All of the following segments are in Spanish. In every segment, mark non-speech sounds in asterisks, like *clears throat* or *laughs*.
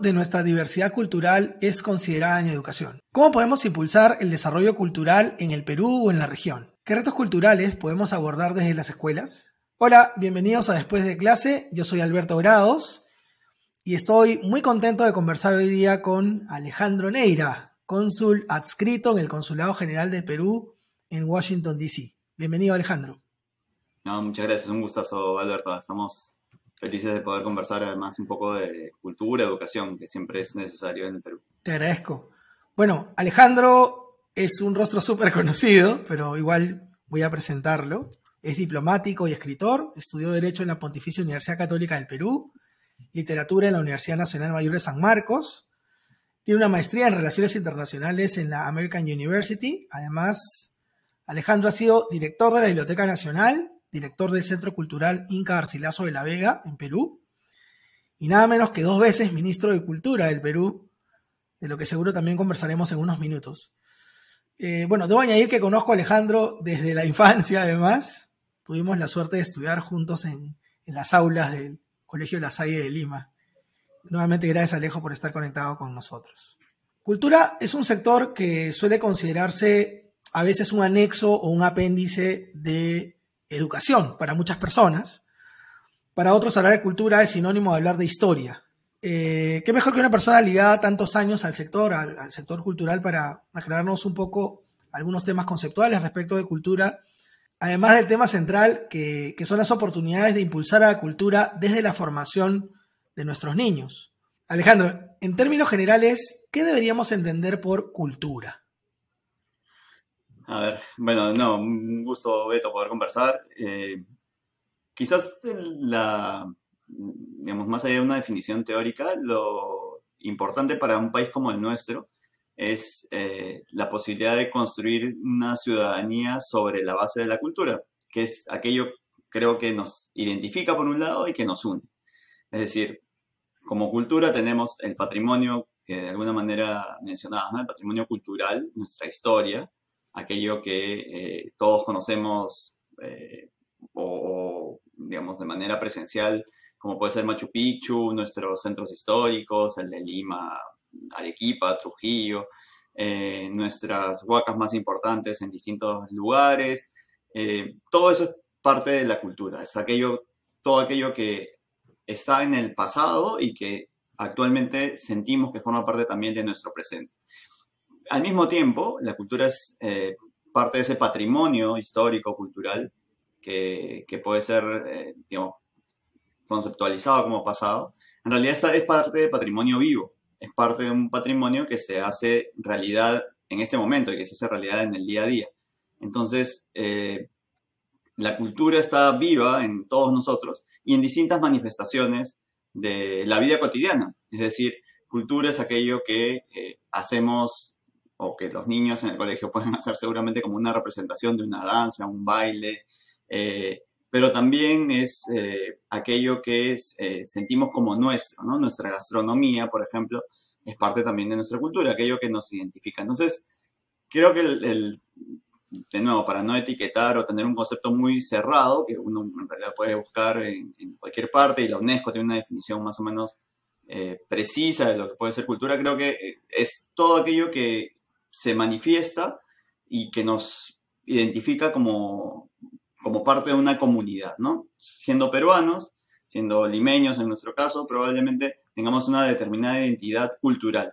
de nuestra diversidad cultural es considerada en educación? ¿Cómo podemos impulsar el desarrollo cultural en el Perú o en la región? ¿Qué retos culturales podemos abordar desde las escuelas? Hola, bienvenidos a Después de clase. Yo soy Alberto Grados y estoy muy contento de conversar hoy día con Alejandro Neira, cónsul adscrito en el Consulado General del Perú en Washington, D.C. Bienvenido, Alejandro. Muchas gracias. Un gustazo, Alberto. Estamos felices de poder conversar además un poco de cultura, educación, que siempre es necesario en el Perú. Te agradezco. Bueno, Alejandro es un rostro súper conocido, pero igual voy a presentarlo. Es diplomático y escritor, estudió Derecho en la Pontificia Universidad Católica del Perú, Literatura en la Universidad Nacional Mayor de San Marcos, tiene una maestría en Relaciones Internacionales en la American University. Además, Alejandro ha sido director de la Biblioteca Nacional, director del Centro Cultural Inca Garcilaso de la Vega, en Perú, y nada menos que dos veces ministro de Cultura del Perú, de lo que seguro también conversaremos en unos minutos. Eh, bueno, debo añadir que conozco a Alejandro desde la infancia, además. Tuvimos la suerte de estudiar juntos en, las aulas del Colegio La Salle de Lima. Nuevamente, gracias Alejo por estar conectado con nosotros. Cultura es un sector que suele considerarse a veces un anexo o un apéndice de educación para muchas personas. Para otros hablar de cultura es sinónimo de hablar de historia. Eh, ¿Qué mejor que una persona ligada tantos años al sector, al, sector cultural, para aclararnos un poco algunos temas conceptuales respecto de cultura, además del tema central que, que son las oportunidades de impulsar a la cultura desde la formación de nuestros niños? Alejandro, en términos generales, ¿qué deberíamos entender por cultura? A ver, bueno, no, un gusto, Beto, poder conversar. Eh, quizás la, digamos, más allá de una definición teórica, lo importante para un país como el nuestro es eh, la posibilidad de construir una ciudadanía sobre la base de la cultura, que es aquello creo que nos identifica por un lado y que nos une. Es decir, como cultura tenemos el patrimonio que de alguna manera mencionabas, el patrimonio cultural, nuestra historia, aquello que eh, todos conocemos eh, o, digamos, de manera presencial, como puede ser Machu Picchu, nuestros centros históricos, el de Lima, Arequipa, Trujillo, eh, nuestras huacas más importantes en distintos lugares. todo eso es parte de la cultura, es aquello, todo aquello que está en el pasado y que actualmente sentimos que forma parte también de nuestro presente al mismo tiempo, la cultura es eh, parte de ese patrimonio histórico, cultural, que, puede ser, eh, digamos, conceptualizado como pasado. En realidad es parte de patrimonio vivo, es parte de un patrimonio que se hace realidad en este momento y que se hace realidad en el día a día. Entonces, eh, la cultura está viva en todos nosotros y en distintas manifestaciones de la vida cotidiana. Es decir, cultura es aquello que hacemos o que los niños en el colegio *laughs* pueden hacer seguramente como una representación de una danza, un baile, eh, pero también es eh, aquello que eh, sentimos como nuestro, ¿no? Nuestra gastronomía, por ejemplo, es parte también de nuestra cultura, aquello que nos identifica. Entonces, creo que el, de nuevo, para no etiquetar o tener un concepto muy cerrado, que uno en realidad puede buscar en, en cualquier parte, y la UNESCO tiene una definición más o menos precisa de lo que puede ser cultura, creo que es todo aquello que se manifiesta y que nos identifica como, como parte de una comunidad, ¿no? Siendo peruanos, siendo limeños en nuestro caso, probablemente tengamos una determinada identidad cultural.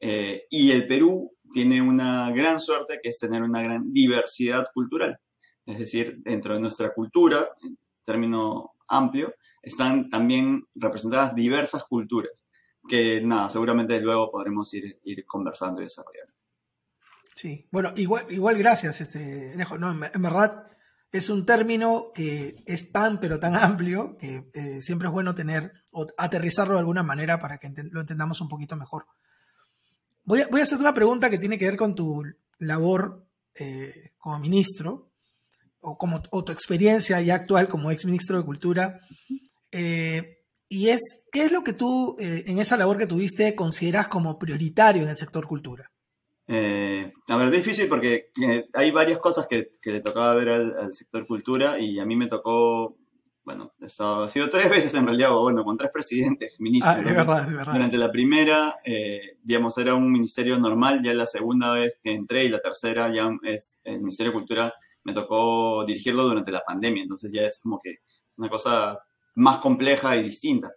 Eh, y el Perú tiene una gran suerte que es tener una gran diversidad cultural. Es decir, dentro de nuestra cultura, en término amplio, están también representadas diversas culturas, que nada, seguramente luego podremos ir, ir conversando y desarrollando. Sí, bueno, igual, igual gracias, este, No, en, verdad es un término que es tan, pero tan amplio que eh, siempre es bueno tener o aterrizarlo de alguna manera para que lo entendamos un poquito mejor. Voy a, voy a hacer una pregunta que tiene que ver con tu labor eh, como ministro o, como, o tu experiencia ya actual como ex ministro de Cultura. Eh, y es, ¿qué es lo que tú en esa labor que tuviste consideras como prioritario en el sector cultura? Eh, a ver, difícil porque eh, hay varias cosas que, le tocaba ver al, sector cultura y a mí me tocó bueno, ha sido tres *laughs* veces en realidad, bueno, con tres presidentes, ministros. Ah, es verdad, es verdad. Durante la primera, eh, digamos, era un ministerio normal, ya la segunda vez que entré y la tercera ya es el Ministerio de Cultura, me tocó dirigirlo durante la pandemia, entonces ya es como que una cosa más compleja y distinta.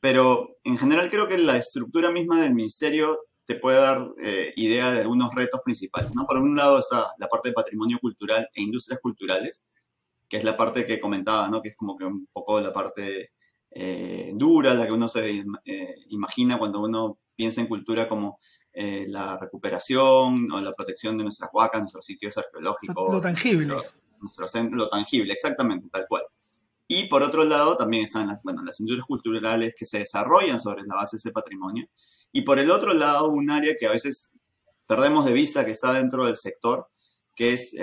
Pero en general creo que la estructura misma del ministerio te puede dar eh, idea de algunos retos principales. ¿no? Por un lado está la parte de patrimonio cultural e industrias culturales, que es la parte que comentaba, ¿no? que es como que un poco la parte eh, dura, la que uno se eh, imagina cuando uno piensa en cultura como eh, la recuperación o la protección de nuestras huacas, nuestros sitios arqueológicos. Lo, tangible. lo tangible, exactamente, tal cual. Y por otro lado, también están las, bueno, las industrias culturales que se desarrollan sobre la base de ese patrimonio. Y por el otro lado, un área que a veces perdemos de vista que está dentro del sector, que es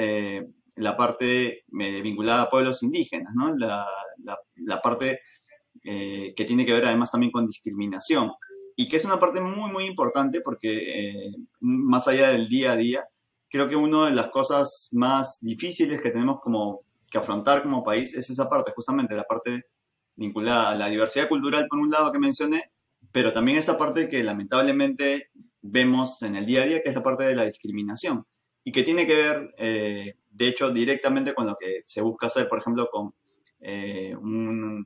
la parte eh, vinculada a pueblos indígenas, ¿no? la, la, parte eh, que tiene que ver además también con discriminación y que es una parte muy, muy importante porque eh, más allá del día a día, creo que una de las cosas más difíciles que tenemos como que afrontar como país es esa parte, justamente la parte vinculada a la diversidad cultural, por un lado que mencioné, pero también esa parte que lamentablemente vemos en el día a día, que es la parte de la discriminación y que tiene que ver, eh, de hecho, directamente con lo que se busca hacer, por ejemplo, con eh, un,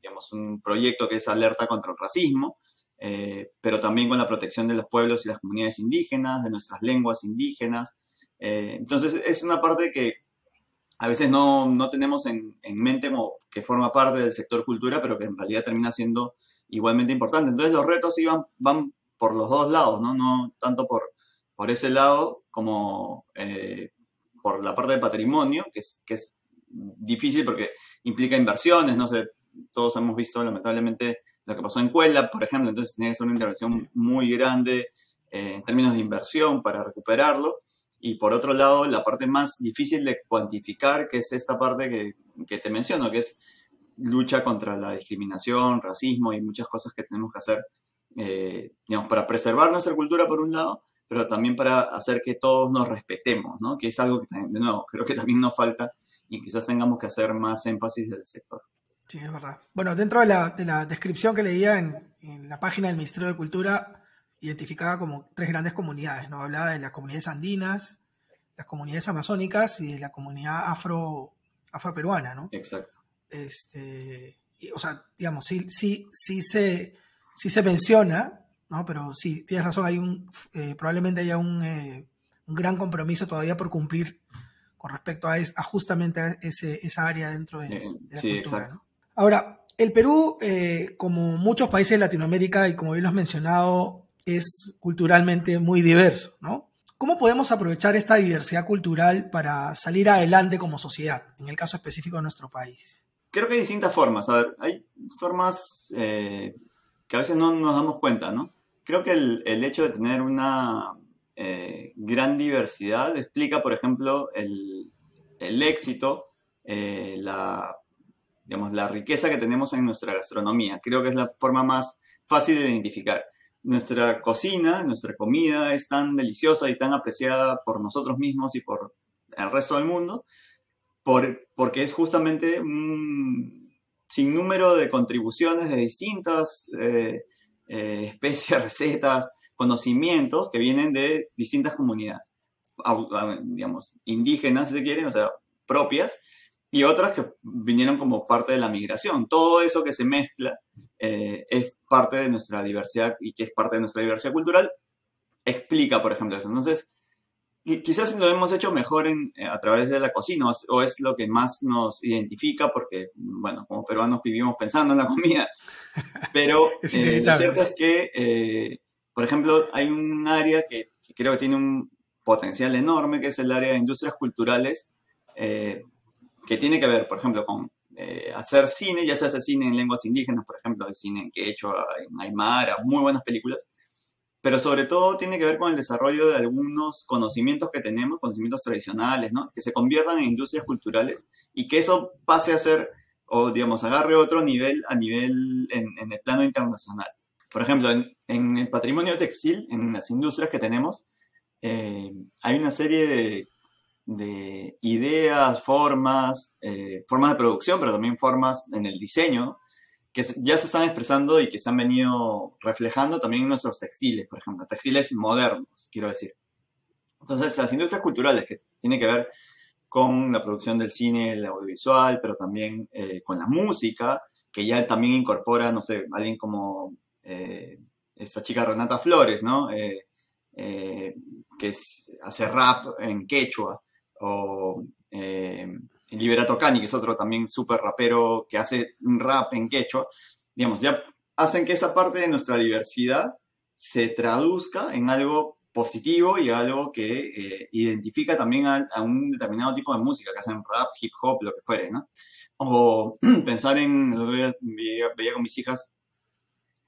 digamos, un proyecto que es alerta contra el racismo, eh, pero también con la protección de los pueblos y las comunidades indígenas, de nuestras lenguas indígenas. entonces, es una parte que a veces no, no tenemos en, en, mente como que forma parte del sector cultura, pero que en realidad termina siendo igualmente importante. Entonces, los retos iban, van por los dos lados, ¿no? No tanto por por ese lado como eh, por la parte de patrimonio, que es, que es difícil porque implica inversiones, no sé, todos hemos visto lamentablemente lo que pasó en Cuela, por ejemplo, entonces tenía que ser una intervención muy grande eh, en términos de inversión para recuperarlo. Y por otro lado, la parte más difícil de cuantificar, que es esta parte que, que te menciono, que es lucha contra la discriminación, racismo y muchas cosas que tenemos que hacer, eh, digamos, para preservar nuestra cultura por un lado, pero también para hacer que todos nos respetemos, ¿no? Que es algo que, de nuevo, creo que también nos falta y quizás tengamos que hacer más énfasis del sector. Sí, es verdad. Bueno, dentro de la, de la descripción que leía en, en, la página del Ministerio de Cultura, identificaba como tres grandes comunidades, ¿no? Hablaba de las comunidades andinas, las comunidades amazónicas y de la comunidad afro, afroperuana, ¿no? Exacto. Este, o sea, digamos, sí, sí, sí, se, sí se menciona ¿no? Pero sí, tienes razón, hay un, eh, probablemente haya un, eh, un, gran compromiso todavía por cumplir con respecto a, justamente ese, esa área dentro de, eh, la sí, Exacto. Ahora, el Perú, como muchos países de Latinoamérica, y como bien lo has mencionado, es culturalmente muy diverso, ¿no? ¿Cómo podemos aprovechar esta diversidad cultural para salir adelante como sociedad, en el caso específico de nuestro país? Creo que hay distintas formas. A ver, hay formas que a veces no nos damos cuenta, ¿no? creo que el, el hecho de tener una eh, gran diversidad explica, por ejemplo, el, el éxito, eh, la, digamos, la riqueza que tenemos en nuestra gastronomía. Creo que es la forma más fácil de identificar. Nuestra cocina, nuestra comida es tan deliciosa y tan apreciada por nosotros mismos y por el resto del mundo, por, porque es justamente un sinnúmero de contribuciones de distintas eh, eh, especias, *laughs* recetas, conocimientos que vienen de distintas comunidades, digamos, indígenas, si se quieren, o sea, propias, y otras que vinieron como parte de la migración. Todo eso que se mezcla eh, es parte de nuestra diversidad y que es parte de nuestra diversidad cultural, explica, por ejemplo, eso. Entonces, quizás lo hemos hecho mejor en, eh, a través de la cocina o es lo que más nos identifica porque, bueno, como peruanos vivimos pensando en la comida. *laughs* Pero eh, lo cierto es que, eh, por ejemplo, hay un área que, creo que tiene un potencial enorme, que es el área de industrias culturales, que tiene que ver, por ejemplo, con hacer cine, ya se hace cine en lenguas indígenas, por ejemplo, el cine que he hecho en Aymara, muy buenas películas, pero sobre todo tiene que ver con el desarrollo de algunos conocimientos que tenemos, conocimientos tradicionales, ¿no? Que se conviertan en industrias culturales y que eso pase a ser, o digamos, agarre otro nivel a nivel en, el plano internacional. Por ejemplo, en, el patrimonio textil, en las industrias que tenemos, eh, hay una serie de de ideas, formas, eh, formas de producción, pero también formas en el diseño, que ya se están expresando y que se han venido reflejando también en nuestros textiles, por ejemplo, textiles modernos, quiero decir. Entonces, las industrias culturales que tienen que ver con la producción del cine, el audiovisual, pero también eh, con la música, que ya también incorpora, no sé, alguien como eh, esta chica Renata Flores, ¿no? que hace rap en quechua, o eh, Liberato Cani, que es otro también súper rapero que hace un rap en quechua, digamos, ya hacen que esa parte de nuestra diversidad se traduzca en algo positivo y algo que eh, identifica también a, un determinado tipo de música, que hacen rap, hip hop, lo que fuere, ¿no? O *clears throat* pensar en, lo que veía, veía con mis hijas,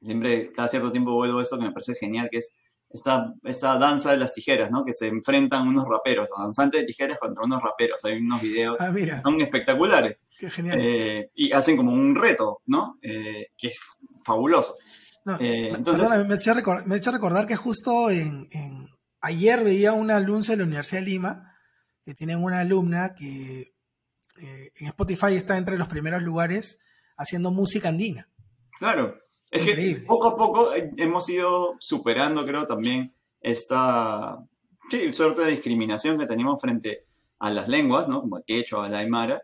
siempre, cada cierto tiempo vuelvo a esto que me parece genial, que es esta danza de las tijeras, ¿no? Que se enfrentan unos raperos, los danzantes de tijeras contra unos raperos. Hay unos videos ah, son espectaculares. Qué genial. Eh, y hacen como un reto, ¿no? Eh, que es fabuloso. Eh, entonces, me, he hecho recordar, que justo en, ayer veía un anuncio de la Universidad de Lima que tienen una alumna que en Spotify está entre los primeros lugares haciendo música andina. Claro. Es que poco a poco eh, hemos ido superando, creo, también esta suerte de discriminación que teníamos frente a las lenguas, ¿no? Como el quechua, el aymara,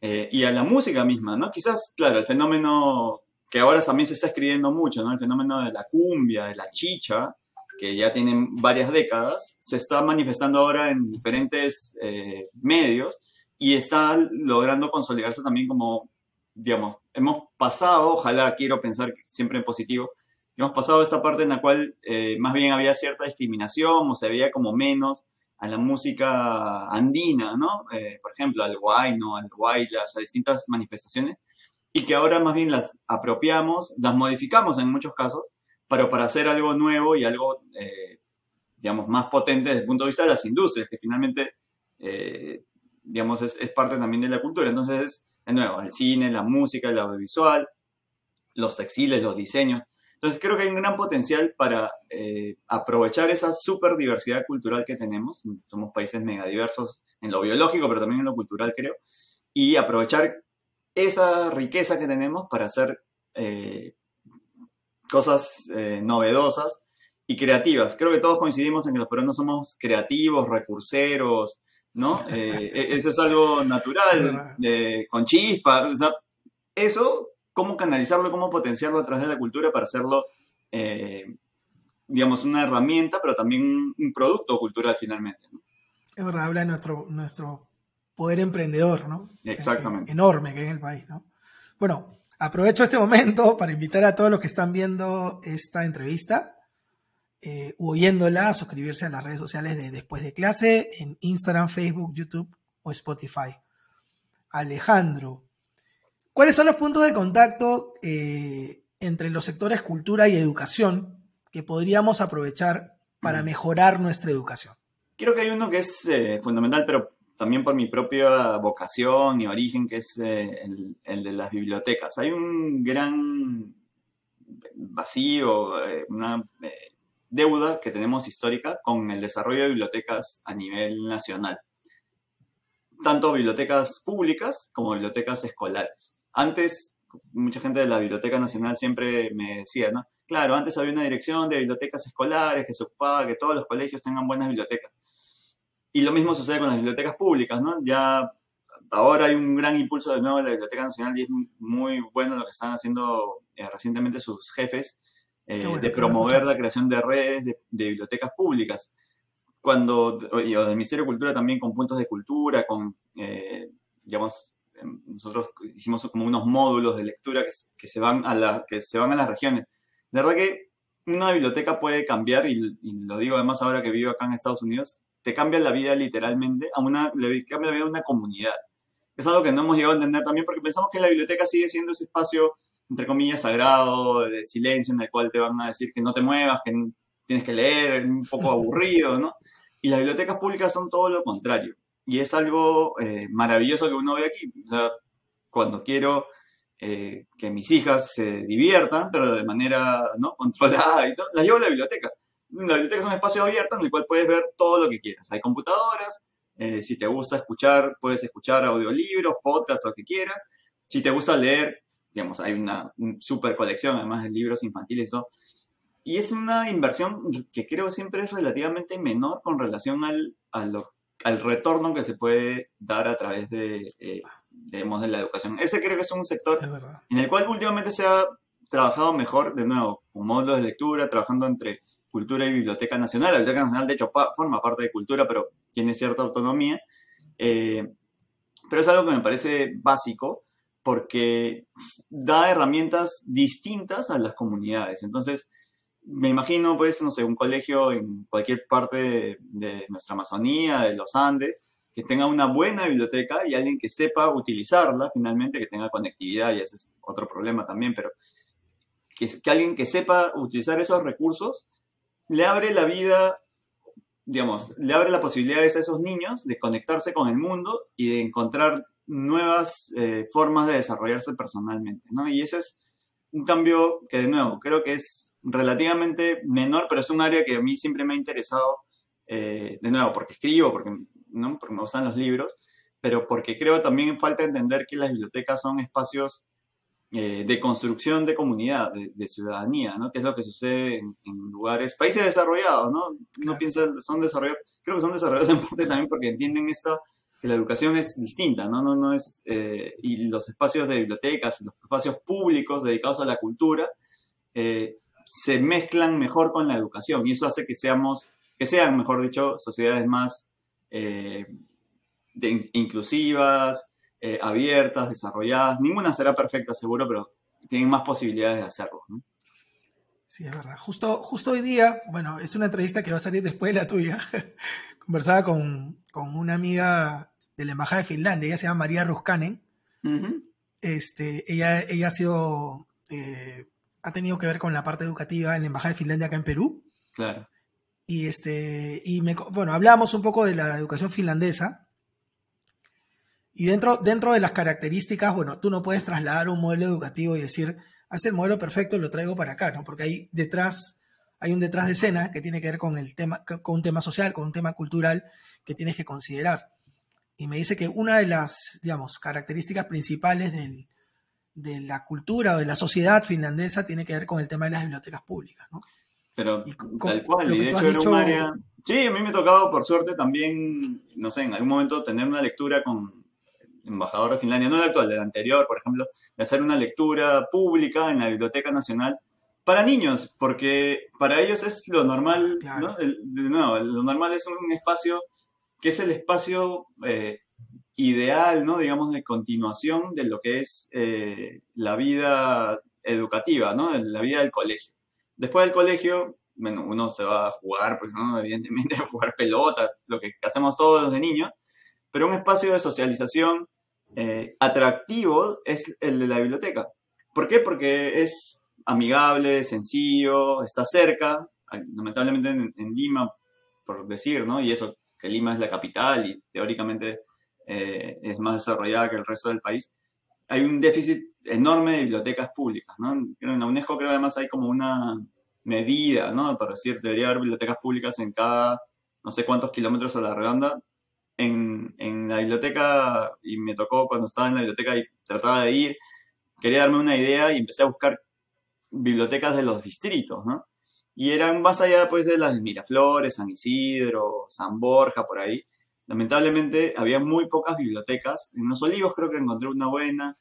eh, y a la música misma, ¿no? Quizás, claro, el fenómeno que ahora también se está escribiendo mucho, ¿no? El fenómeno de la cumbia, de la chicha, que ya tienen varias décadas, se está manifestando ahora en diferentes eh, medios y está logrando consolidarse también como digamos, hemos pasado, ojalá quiero pensar siempre en positivo, hemos pasado esta parte en la cual eh, más bien había cierta discriminación o se veía como menos a la música andina, ¿no? Eh, por ejemplo, al guayno, al guaylas, a distintas manifestaciones, y que ahora más bien las apropiamos, las modificamos en muchos casos, pero para hacer algo nuevo y algo, eh, digamos, más potente desde el punto de vista de las industrias, que finalmente, digamos, es, es, parte también de la cultura. Entonces, de nuevo, el cine, la música, el audiovisual, los textiles, los diseños. Entonces creo que hay un gran potencial para eh, aprovechar esa super diversidad cultural que tenemos. Somos países megadiversos en lo biológico, pero también en lo cultural, creo. Y aprovechar esa riqueza que tenemos para hacer eh, cosas eh, novedosas y creativas. Creo que todos coincidimos en que los peruanos somos creativos, recurseros, ¿no? *laughs* Eh, e, eso es algo natural, con chispa. eso, cómo canalizarlo, cómo potenciarlo a través de la cultura para hacerlo, eh, digamos, una herramienta, pero también un producto cultural finalmente. Es verdad, habla de nuestro, nuestro poder emprendedor, ¿no? Exactamente. enorme que es el país, ¿no? Bueno, aprovecho este momento para invitar a todos los que están viendo esta entrevista eh, oyéndola, suscribirse a las redes sociales de Después de Clase en Instagram, Facebook, YouTube o Spotify. Alejandro, ¿cuáles son los puntos de contacto eh, entre los sectores cultura y educación que podríamos aprovechar para mejorar nuestra educación? Creo que hay uno que es eh, fundamental, pero también por mi propia vocación y origen, que es el, el, de las bibliotecas. Hay un gran vacío, una deuda que tenemos histórica con el desarrollo de bibliotecas a nivel nacional. Tanto bibliotecas públicas como bibliotecas escolares. Antes, mucha gente de la Biblioteca Nacional siempre me decía, ¿no? Claro, antes había una dirección de bibliotecas escolares que se ocupaba que todos los colegios tengan buenas bibliotecas. Y lo mismo sucede con las bibliotecas públicas, ¿no? Ya ahora hay un gran impulso de nuevo de la Biblioteca Nacional y es muy bueno lo que están haciendo eh, recientemente sus jefes eh, de promover la creación de redes de, bibliotecas públicas. Cuando, y, o del Ministerio de Cultura también con puntos de cultura, con, eh, digamos, em, nosotros hicimos como unos módulos de lectura que, se, van a la, que se van a las regiones. De verdad que una biblioteca puede cambiar, y, lo digo además ahora que vivo acá en Estados Unidos, te cambia la vida literalmente, a una, le cambia la vida a una comunidad. Es algo que no hemos llegado a entender también porque pensamos que la biblioteca sigue siendo ese espacio entre comillas, sagrado, de silencio, en el cual te van a decir que no te muevas, que tienes que leer, un poco aburrido, ¿no? Y las bibliotecas públicas son todo lo contrario. Y es algo eh, maravilloso que uno ve aquí. O sea, cuando quiero eh, que mis hijas se diviertan, pero de manera ¿no? controlada y todo, las llevo a la biblioteca. La biblioteca es un espacio abierto en el cual puedes ver todo lo que quieras. Hay computadoras, Eh, si te gusta escuchar, puedes escuchar audiolibros, podcasts, lo que quieras. Si te gusta leer, digamos, hay una, super colección, además de libros infantiles, ¿no? Y es una inversión que creo siempre es relativamente menor con relación al, al, retorno que se puede dar a través de, eh, de la educación. Ese creo que es un sector en el cual últimamente se ha trabajado mejor, de nuevo, con módulos de lectura, trabajando entre cultura y biblioteca nacional. La biblioteca nacional, de hecho, forma parte de cultura, pero tiene cierta autonomía. Eh, pero es algo que me parece básico porque da herramientas distintas a las comunidades. Entonces, me imagino, pues, no sé, un colegio en cualquier parte de, nuestra Amazonía, de los Andes, que tenga una buena biblioteca y alguien que sepa utilizarla finalmente, que tenga conectividad, y ese es otro problema también, pero que, que alguien que sepa utilizar esos recursos le abre la vida, digamos, le abre la posibilidad a esos niños de conectarse con el mundo y de encontrar nuevas eh, formas de desarrollarse personalmente, ¿no? Y ese es un cambio que, de nuevo, creo que es relativamente menor, pero es un área que a mí siempre me ha interesado, eh, de nuevo, porque escribo, porque, ¿no? porque me gustan los libros, pero porque creo también falta entender que las bibliotecas son espacios eh, de construcción de comunidad, de, ciudadanía, ¿no? Que es lo que sucede en, lugares, países desarrollados, ¿no? No piensa, son desarrollados, creo que son desarrollados en parte también porque entienden esta, la educación es distinta, ¿no? No, no es, eh, y los espacios de bibliotecas, los espacios públicos dedicados a la cultura, eh, se mezclan mejor con la educación y eso hace que seamos, que sean, mejor dicho, sociedades más inclusivas, eh, abiertas, desarrolladas. Ninguna será perfecta, seguro, pero tienen más posibilidades de hacerlo. Sí, es verdad. Justo, justo hoy día, bueno, es una entrevista que va a salir después de la tuya. *laughs* Conversaba con, una amiga de la Embajada de Finlandia, ella se llama María Ruskanen. este, ella, ella ha sido, eh, ha tenido que ver con la parte educativa en la Embajada de Finlandia acá en Perú. Claro. Y, este, y me, bueno, hablamos un poco de la educación finlandesa y dentro, dentro de las características, bueno, tú no puedes trasladar un modelo educativo y decir, haz el modelo perfecto, lo traigo para acá, ¿no? Porque hay detrás, hay un detrás de escena que tiene que ver con el tema, con un tema social, con un tema cultural que tienes que considerar. Y me dice que una de las, digamos, características principales de la cultura o de la sociedad finlandesa tiene que ver con el tema de las bibliotecas públicas, ¿no? Pero tal cual, y de hecho era un área... Sí, a mí me ha tocado, por suerte, también, no sé, en algún momento tener una lectura con, embajador de Finlandia, no el actual, del anterior, por ejemplo, de hacer una lectura pública en la Biblioteca Nacional para niños, porque para ellos es lo normal, ¿no? lo normal es un espacio que es el espacio eh, ideal, ¿no? Digamos, de continuación de lo que es eh, la vida educativa, ¿no? La vida del colegio. Después del colegio, bueno, uno se va a jugar, pues, ¿no? *laughs* Evidentemente, a jugar pelota, lo que hacemos todos de niños, pero un espacio de socialización eh, atractivo es el de la biblioteca. ¿Por qué? Porque es amigable, sencillo, está cerca, lamentablemente en, Lima, por decir, ¿no? Y eso, que Lima es la capital y teóricamente eh, es más desarrollada que el resto del país, hay un déficit enorme de bibliotecas públicas, ¿no? En la UNESCO creo además hay como una medida, ¿no? Para decir, debería haber bibliotecas públicas en cada no sé cuántos kilómetros a la redonda, en, en, la biblioteca y me tocó cuando estaba en la biblioteca y trataba de ir, quería darme una idea y empecé a buscar bibliotecas de los distritos, ¿no? Y eran más allá pues de las de Miraflores, San Isidro, San Borja, por ahí. Lamentablemente había muy pocas bibliotecas. En Los Olivos creo que encontré una buena.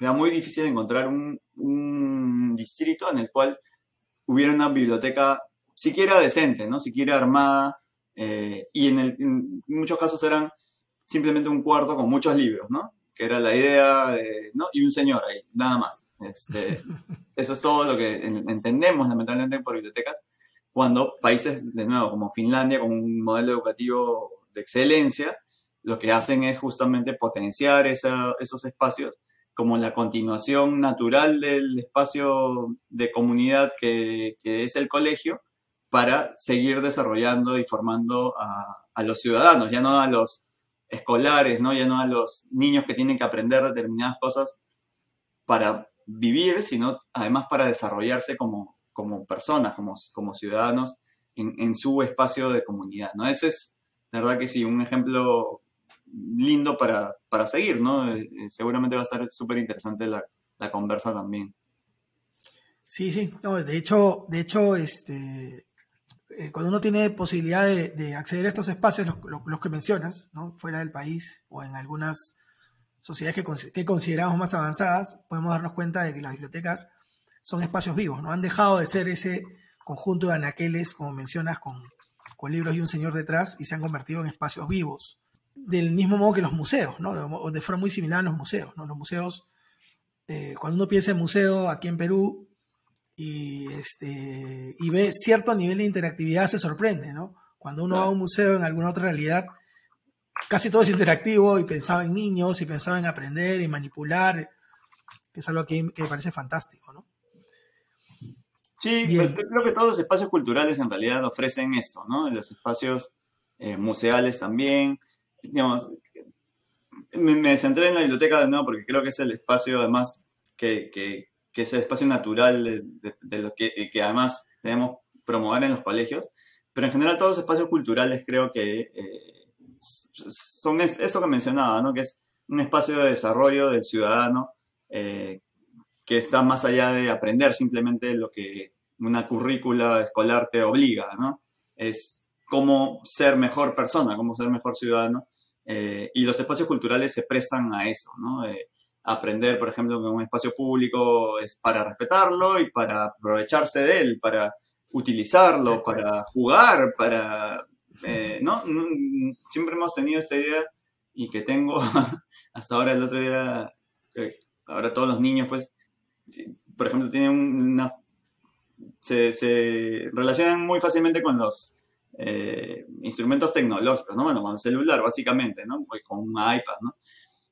Era muy difícil encontrar un, un distrito en el cual hubiera una biblioteca siquiera decente, ¿no? Siquiera armada eh, y en, muchos casos eran simplemente un cuarto con muchos libros, ¿no? Que era la idea, de, ¿no? Y un señor ahí, nada más. Este, *laughs* eso es todo lo que entendemos, lamentablemente, por bibliotecas, cuando países, de nuevo, como Finlandia, con un modelo educativo de excelencia, lo que hacen es justamente potenciar esos espacios como la continuación natural del espacio de comunidad que, que es el colegio, para seguir desarrollando y formando a, los ciudadanos, ya no a los escolares, ¿no? ya no a los niños que tienen que aprender determinadas cosas para vivir, sino además para desarrollarse como, como personas, como, como ciudadanos en, su espacio de comunidad. ¿no? Ese es la verdad que sí, un ejemplo lindo para, para seguir, ¿no? Eh, eh, seguramente va a estar súper interesante la, la, conversa también. Sí, sí, no, de hecho, de hecho, este, eh, cuando uno tiene posibilidad de, acceder a estos espacios, los, que mencionas, ¿no? Fuera del país o en algunas sociedades que, consideramos más avanzadas, podemos darnos cuenta de que las bibliotecas son espacios vivos, ¿no? Han dejado de ser ese conjunto de anaqueles, como mencionas, con, con libros y un señor detrás, y se han convertido en espacios vivos del mismo modo que los museos, ¿no? De, forma muy similar a los museos, ¿no? Los museos, eh, cuando uno piensa en museo aquí en Perú y, este, y ve cierto nivel de interactividad, se sorprende, ¿no? Cuando uno va a un museo en alguna otra realidad, casi todo es interactivo y pensaba en niños y pensaba en aprender y manipular, que es algo que, que me parece fantástico, ¿no? Sí, pues, creo que todos los espacios culturales en realidad ofrecen esto, ¿no? Los espacios eh, museales también, digamos, me, centré en la biblioteca de nuevo porque creo que es el espacio además que, que, es el espacio natural de, lo que, que, además debemos promover en los colegios, pero en general todos los espacios culturales creo que eh, son esto que mencionaba, ¿no? que es un espacio de desarrollo del ciudadano eh, que está más allá de aprender simplemente lo que una currícula escolar te obliga, ¿no? Es cómo ser mejor persona, cómo ser mejor ciudadano. Eh, y los espacios culturales se prestan a eso, ¿no? Eh, aprender, por ejemplo, que un espacio público es para respetarlo y para aprovecharse de él, para utilizarlo, para jugar, para... Eh, ¿no? Siempre hemos tenido esta idea y que tengo *laughs* hasta ahora el otro día, ahora todos los niños, pues, por ejemplo, tienen una... Se, se relacionan muy fácilmente con los eh, instrumentos tecnológicos, ¿no? Bueno, con el celular, básicamente, ¿no? Pues con un iPad, ¿no?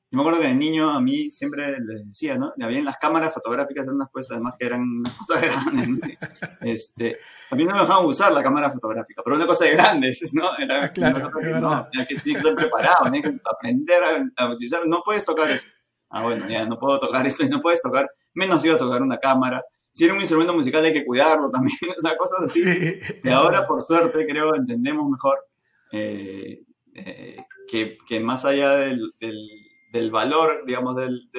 Yo me acuerdo que de niño a mí siempre les decía, ¿no? Habían las cámaras fotográficas, eran unas cosas además que eran unas cosas *laughs* grandes. Este, a mí no me dejaban usar la cámara fotográfica, pero una cosa de grandes, ¿no? Era ah, claro, que, no, que, tienes que estar preparado, tienes que aprender a, utilizar, no puedes tocar eso. Ah, bueno, ya no puedo tocar eso y no puedes tocar, menos iba a tocar una cámara, si era un instrumento musical hay que cuidarlo también, *laughs* o sea, cosas así. Y ahora, por suerte, creo, entendemos mejor eh, eh, que, que, más allá del, del, valor, digamos, del,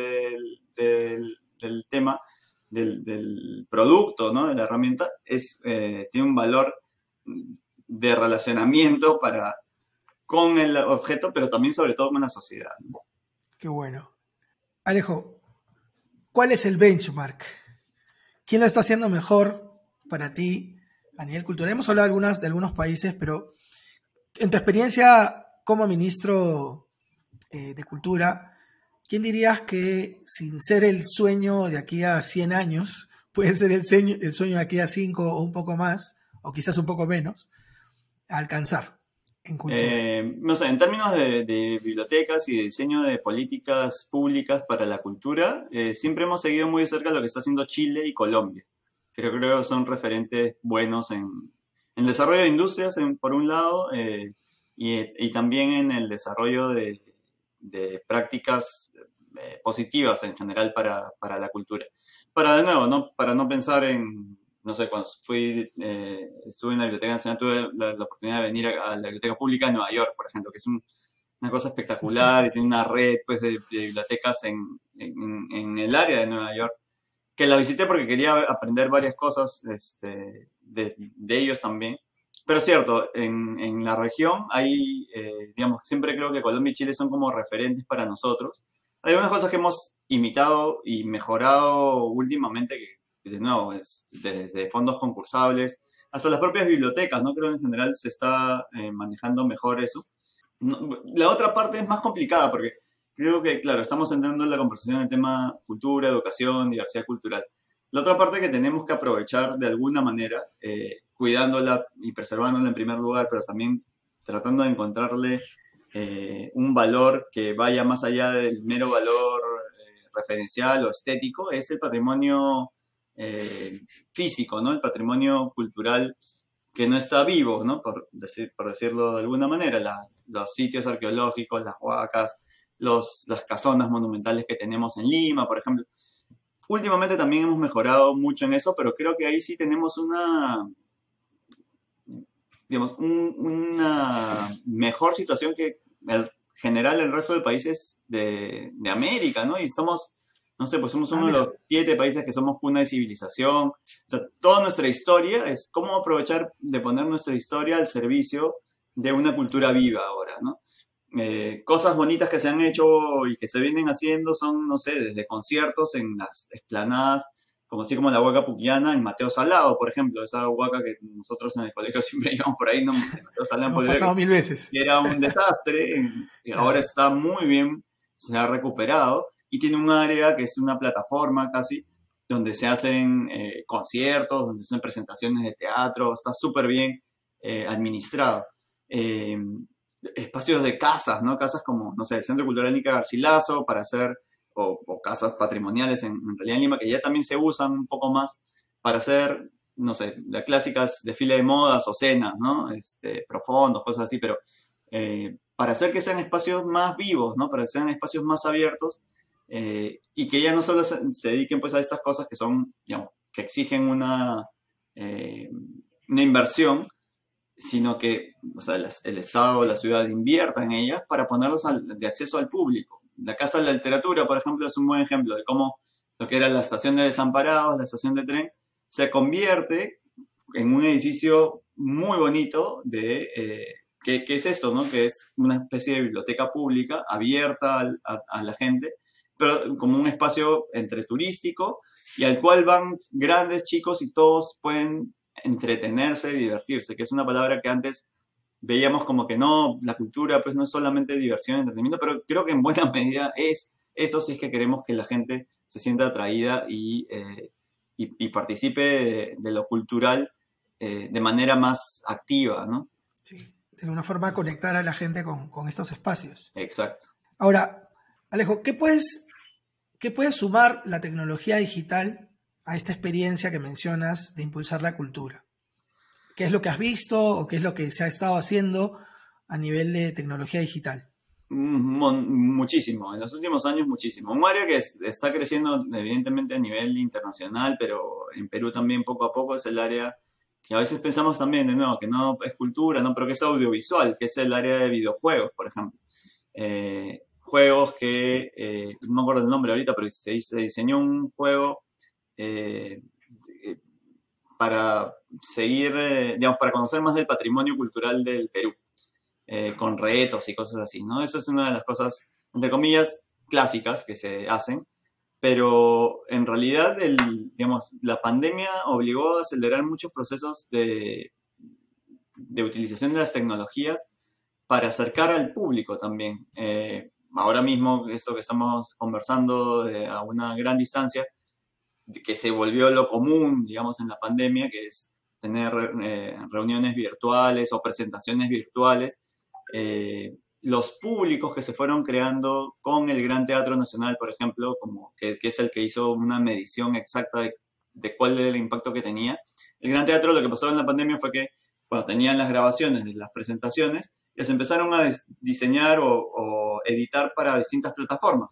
del tema, del, producto, ¿no? de la herramienta, es, eh, tiene un valor de relacionamiento para, con el objeto, pero también sobre todo con la sociedad. Qué bueno. Alejo, ¿cuál es el benchmark? ¿Quién lo está haciendo mejor para ti a nivel cultural? Hemos hablado algunas, de algunos países, pero en tu experiencia como ministro eh, de Cultura, ¿quién dirías que sin ser el sueño de aquí a 100 años, *laughs* puede ser el sueño, el sueño de aquí a 5 o un poco más, o quizás un poco menos, alcanzar? En eh, no sé, en términos de, bibliotecas y de diseño de políticas públicas para la cultura, eh, siempre hemos seguido muy de cerca lo que está haciendo Chile y Colombia. Creo, creo que son referentes buenos en, el desarrollo de industrias, por un lado, y, también en el desarrollo de, prácticas positivas en general para, para, la cultura. Para, de nuevo, ¿no? para no pensar en no sé, cuando fui, eh, estuve en la Biblioteca Nacional, tuve la, oportunidad de venir a, la Biblioteca Pública de Nueva York, por ejemplo, que es una cosa espectacular y tiene una red pues, de, bibliotecas en, en, el área de Nueva York, que la visité porque quería aprender varias cosas este, de, de, ellos también. Pero es cierto, en, en la región hay, eh, digamos, siempre creo que Colombia y Chile son como referentes para nosotros. Hay algunas cosas que hemos imitado y mejorado últimamente que de nuevo, es desde fondos concursables hasta las propias bibliotecas, ¿no? Creo que en general se está eh, manejando mejor eso. la otra parte es más complicada porque creo que, claro, estamos entrando en la conversación en el tema cultura, educación, diversidad cultural. La otra parte que tenemos que aprovechar de alguna manera, eh, cuidándola y preservándola en primer lugar, pero también tratando de encontrarle eh, un valor que vaya más allá del mero valor referencial o estético, es el patrimonio eh, físico, ¿no? El patrimonio cultural que no está vivo, ¿no? Por decirlo de alguna manera, los sitios arqueológicos, las huacas, los, las casonas monumentales que tenemos en Lima, por ejemplo. Últimamente también hemos mejorado mucho en eso, pero creo que ahí sí tenemos una, digamos, una mejor situación que el general el resto de países de, de América, ¿no? Y somos no sé, pues somos uno de los siete países que somos cuna de civilización. O sea, toda nuestra historia es cómo aprovechar de poner nuestra historia al servicio de una cultura viva ahora, ¿no? Eh, cosas bonitas que se han hecho y que se vienen haciendo son, no sé, desde conciertos en las explanadas, como así como la huaca puquiana en Mateo Salado, por ejemplo, esa huaca que nosotros en el colegio *laughs* siempre íbamos por ahí, ¿no? Mateo Salado, Hemos pasado mil veces. Era un *laughs* desastre, y ahora está muy bien, se ha recuperado y tiene un área que es una plataforma casi, donde se hacen eh, conciertos, donde se hacen presentaciones de teatro, está súper bien eh, administrado. Espacios de casas, ¿no? Casas como, no sé, el Centro Cultural Nica Garcilaso para hacer, o, casas patrimoniales en, realidad en Lima, que ya también se usan un poco más para hacer, no sé, las clásicas desfile de modas o cenas, ¿no? Este, profundos, cosas así, pero eh, para hacer que sean espacios más vivos, ¿no? Para que sean espacios más abiertos eh, y que ya no solo se, dediquen pues a estas cosas que son, digamos, que exigen una, eh, una inversión, sino que o sea, el, Estado o la ciudad invierta en ellas para ponerlos de acceso al público. La Casa de la Literatura, por ejemplo, es un buen ejemplo de cómo lo que era la estación de desamparados, la estación de tren, se convierte en un edificio muy bonito de... Eh, ¿qué, es esto? No? Que es una especie de biblioteca pública abierta a la gente pero como un espacio entre turístico y al cual van grandes chicos y todos pueden entretenerse y divertirse, que es una palabra que antes veíamos como que no, la cultura pues no es solamente diversión y entretenimiento, pero creo que en buena *laughs* medida es eso si es que queremos que la gente se sienta atraída y, eh, y, participe de, lo cultural eh, de manera más activa, ¿no? Sí, de una forma conectar a la gente con, con estos espacios. Exacto. Ahora, Alejo, ¿qué puedes ¿Qué puede sumar la tecnología digital a esta experiencia que mencionas de impulsar la cultura? ¿Qué es lo que has visto o qué es lo que se ha estado haciendo a nivel de tecnología digital? Muchísimo, en los últimos años muchísimo. Un área que está creciendo evidentemente a nivel internacional, pero en Perú también poco a poco es el área que a veces pensamos también de nuevo que no es cultura, no, pero que es audiovisual, que es el área de videojuegos, por ejemplo. Eh, juegos que, eh, no me acuerdo el nombre ahorita, pero se, diseñó un juego eh, eh, para seguir, digamos, para conocer más del patrimonio cultural del Perú, con retos y cosas así, ¿no? Eso es una de las cosas, entre comillas, clásicas que se hacen, pero en realidad, el, digamos, la pandemia obligó a acelerar muchos procesos de, de utilización de las tecnologías para acercar al público también ahora mismo, esto que estamos conversando a una gran distancia, que se volvió lo común, digamos, en la pandemia, que es tener eh, reuniones virtuales o presentaciones virtuales, eh, los públicos que se fueron creando con el Gran Teatro Nacional, por ejemplo, como que, es el que hizo una medición exacta de, cuál era el impacto que tenía. El Gran Teatro, lo que pasó en la pandemia fue que cuando tenían las grabaciones de las presentaciones, les empezaron a diseñar o, editar para distintas plataformas.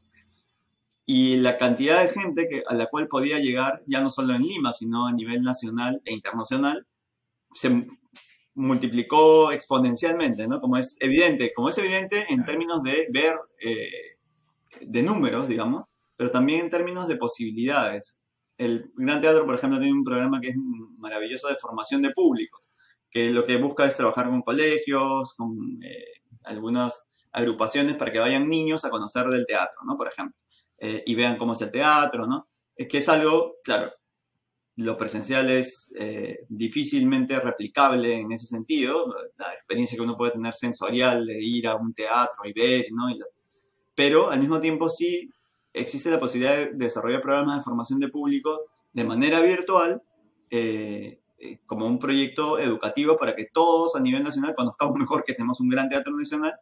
Y la cantidad de gente que, a la cual podía llegar, ya no solo en Lima, sino a nivel nacional e internacional, se multiplicó exponencialmente, ¿no? Como es evidente, como es evidente en términos de ver, eh, de números, digamos, pero también en términos de posibilidades. El Gran Teatro, por ejemplo, tiene un programa que es maravilloso de formación de públicos que lo que busca es trabajar con colegios, con eh, algunas agrupaciones para que vayan niños a conocer del teatro, ¿no? Por ejemplo, eh, y vean cómo es el teatro, ¿no? Es que es algo, claro, lo presencial es eh, difícilmente replicable en ese sentido, la experiencia que uno puede tener sensorial de ir a un teatro y ver, ¿no? pero al mismo tiempo sí existe la posibilidad de desarrollar programas de formación de público de manera virtual eh, como un proyecto educativo para que todos a nivel nacional conozcamos mejor que tenemos un gran teatro nacional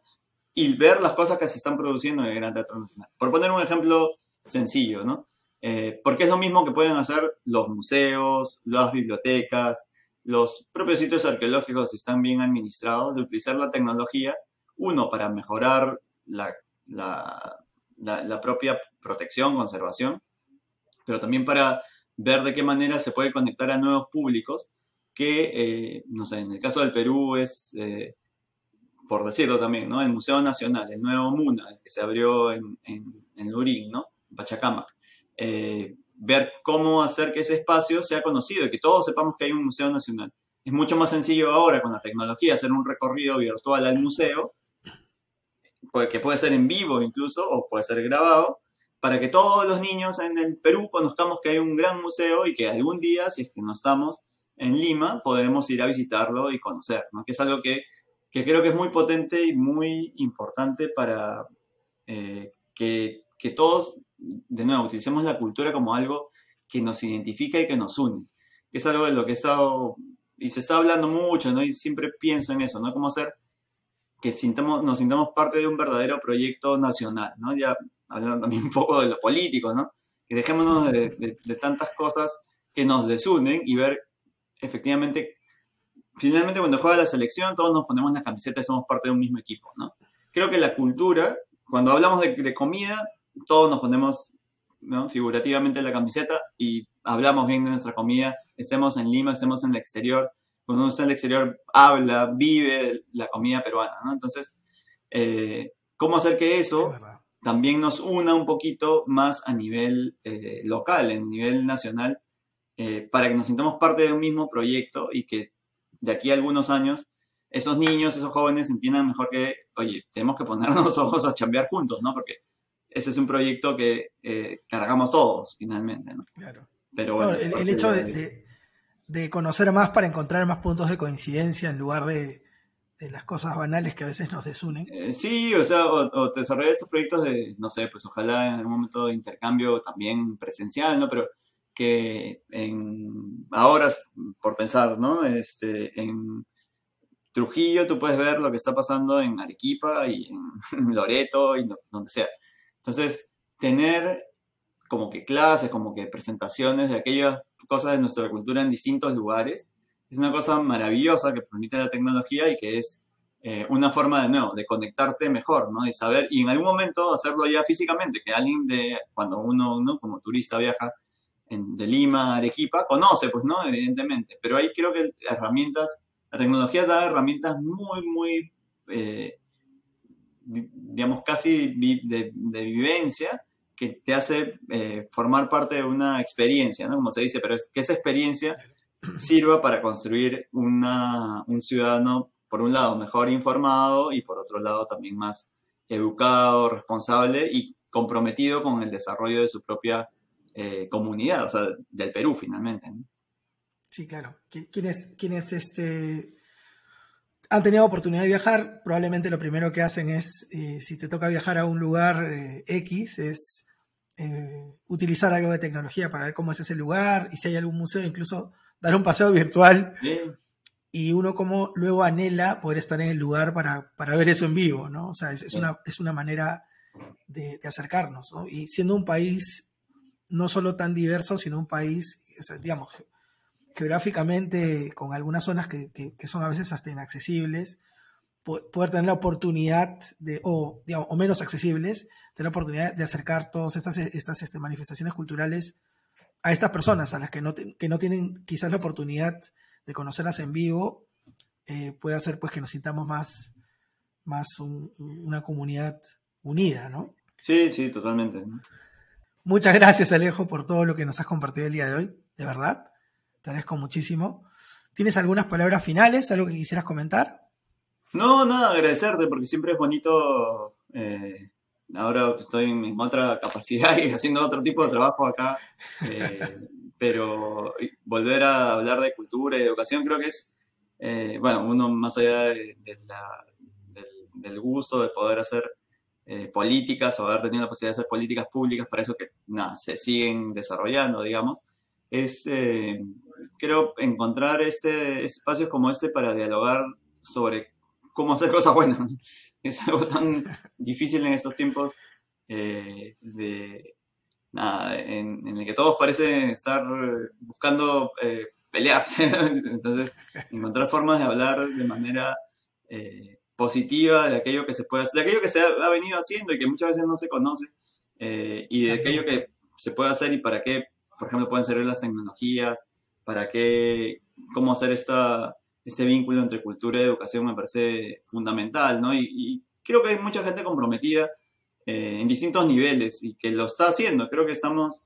y ver las cosas que se están produciendo en el gran teatro nacional. Por poner un ejemplo sencillo, ¿no? Eh, porque es lo mismo que pueden hacer los museos, las bibliotecas, los propios sitios arqueológicos si están bien administrados, de utilizar la tecnología, uno, para mejorar la, la, la propia protección, conservación, pero también para ver de qué manera se puede conectar a nuevos públicos que, no sé, en el caso del Perú es, por decirlo también, ¿no? El Museo Nacional, el nuevo MUNA, el que se abrió en, en, en Lurín, ¿no? Pachacamac. ver cómo hacer que ese espacio sea conocido y que todos sepamos que hay un Museo Nacional. Es mucho más sencillo ahora con la tecnología hacer un recorrido virtual al museo, que puede ser en vivo incluso, o puede ser grabado, para que todos los niños en el Perú conozcamos que hay un gran museo y que algún día, si es que no estamos en Lima, podremos ir a visitarlo y conocer, ¿no? que es algo que, que creo que es muy potente y muy importante para eh, que, que todos, de nuevo, utilicemos la cultura como algo que nos identifica y que nos une, es algo de lo que he estado y se está hablando mucho, ¿no? Y siempre pienso en eso, ¿no? Cómo hacer que sintamos, nos sintamos parte de un verdadero proyecto nacional, ¿no? Ya hablando también un poco de lo político, ¿no? Que dejémonos de, tantas cosas que nos desunen y ver efectivamente, finalmente cuando juega la selección todos nos ponemos la camiseta y somos parte de un mismo equipo, ¿no? Creo que la cultura, cuando hablamos de, comida, todos nos ponemos ¿no? figurativamente la camiseta y hablamos bien de nuestra comida estemos en Lima, estemos en el exterior, cuando uno está en el exterior habla, vive la comida peruana, ¿no? Entonces, eh, ¿cómo hacer que eso también nos una un poquito más a nivel eh, local, a nivel nacional, eh, para que nos sintamos parte de un mismo proyecto y que de aquí a algunos años esos niños, esos jóvenes entiendan mejor que, oye, tenemos que ponernos *laughs* los ojos a chambear juntos, ¿no? Porque ese es un proyecto que cargamos todos, finalmente, ¿no? Claro. Pero bueno, el, hecho de, de conocer más para encontrar más puntos de coincidencia en lugar de, las cosas banales que a veces nos desunen. Eh, sí, o sea, o, desarrollar estos proyectos de, no sé, pues ojalá en algún momento de intercambio también presencial, ¿no? Pero que en, ahora, por pensar, ¿no? Este, en Trujillo tú puedes ver lo que está pasando en Arequipa y en *laughs* Loreto y donde sea. Entonces, tener como que clases, como que presentaciones de aquellas cosas de nuestra cultura en distintos lugares. Es una cosa maravillosa que permite la tecnología y que es eh, una forma de nuevo, de conectarte mejor, ¿no? De saber, y en algún momento hacerlo ya físicamente, que alguien de, cuando uno, ¿no? Como turista viaja de Lima Arequipa, conoce, pues, ¿no? Evidentemente. Pero ahí creo que las herramientas, la tecnología da herramientas muy, muy, eh, digamos, casi de, de vivencia, que te hace eh, formar parte de una experiencia, ¿no? Como se dice, pero es que esa experiencia sirva para construir una, un ciudadano, por un lado, mejor informado y por otro lado también más educado, responsable y comprometido con el desarrollo de su propia eh, comunidad, o sea, del Perú finalmente. Sí, claro. Quienes, quienes este, han tenido oportunidad de viajar, probablemente lo primero que hacen es, eh, si te toca viajar a un lugar X, es eh, utilizar algo de tecnología para ver cómo es ese lugar y si hay algún museo, incluso dar un paseo virtual. Y uno como luego anhela poder estar en el lugar para, ver eso en vivo, ¿no? O sea, es, una, es una manera de, acercarnos, ¿no? Y siendo un país no solo tan diverso, sino un país, digamos, geográficamente con algunas zonas que, que, son a veces hasta inaccesibles, poder tener la oportunidad de, o, menos accesibles, tener la oportunidad de acercar todas estas, estas este, manifestaciones culturales a estas personas, a las que no, que no tienen quizás la oportunidad de conocerlas en vivo, eh, puede hacer pues que nos sintamos más, más una comunidad unida, ¿no? Sí, sí, totalmente. Muchas gracias, Alejo, por todo lo que nos has compartido el día de hoy, de verdad. Te agradezco muchísimo. ¿Tienes algunas palabras finales, algo que quisieras comentar? No, nada, agradecerte porque siempre es bonito. Eh, ahora estoy en, otra capacidad y haciendo otro tipo de trabajo acá. Eh, *laughs* pero volver a hablar de cultura y educación creo que es, eh, bueno, uno más allá de, del, gusto de poder hacer políticas o haber tenido la posibilidad de hacer políticas públicas para eso que nada, se siguen desarrollando, digamos, es, creo, encontrar este, espacios como este para dialogar sobre cómo hacer cosas buenas. *laughs* Es algo tan difícil en estos tiempos eh, de, nada, en, el que todos parecen estar buscando eh, pelearse. *laughs* Entonces, encontrar formas de hablar de manera eh, positiva de aquello que se puede hacer, de aquello que se ha, venido haciendo y que muchas veces no se conoce, y de aquello que se puede hacer y para qué, por ejemplo, pueden servir las tecnologías, para qué, cómo hacer esta, este vínculo entre cultura y educación me parece fundamental, ¿no? Y, creo que hay mucha gente comprometida eh, en distintos niveles y que lo está haciendo. Creo que estamos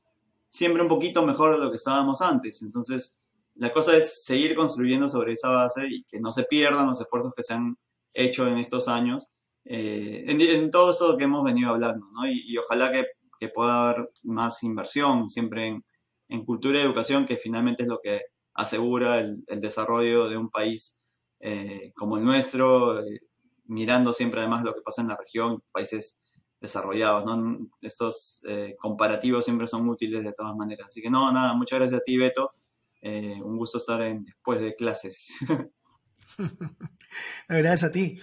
siempre un poquito mejor de lo que estábamos antes. Entonces, la cosa es seguir construyendo sobre esa base y que no se pierdan los esfuerzos que se han hecho en estos años, eh, en, todo eso que hemos venido hablando, ¿no? Y, ojalá que, que, pueda haber más inversión siempre en, en, cultura y educación, que finalmente es lo que asegura el, el desarrollo de un país eh, como el nuestro, eh, mirando siempre además lo que pasa en la región, países desarrollados, ¿no? Estos comparativos siempre son útiles de todas maneras. Así que no, nada, muchas gracias a ti, Beto. Eh, un gusto estar en, después de clases. *laughs* *laughs* Gracias a ti.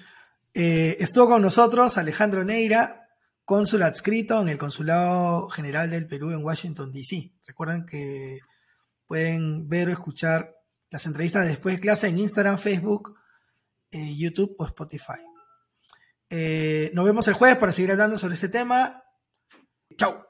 Eh, estuvo con nosotros Alejandro Neira, cónsul adscrito en el Consulado General del Perú en Washington, D.C. Recuerden que pueden ver o escuchar las entrevistas después de clase en Instagram, Facebook, eh, YouTube o Spotify. nos vemos el jueves para seguir hablando sobre este tema. Chao.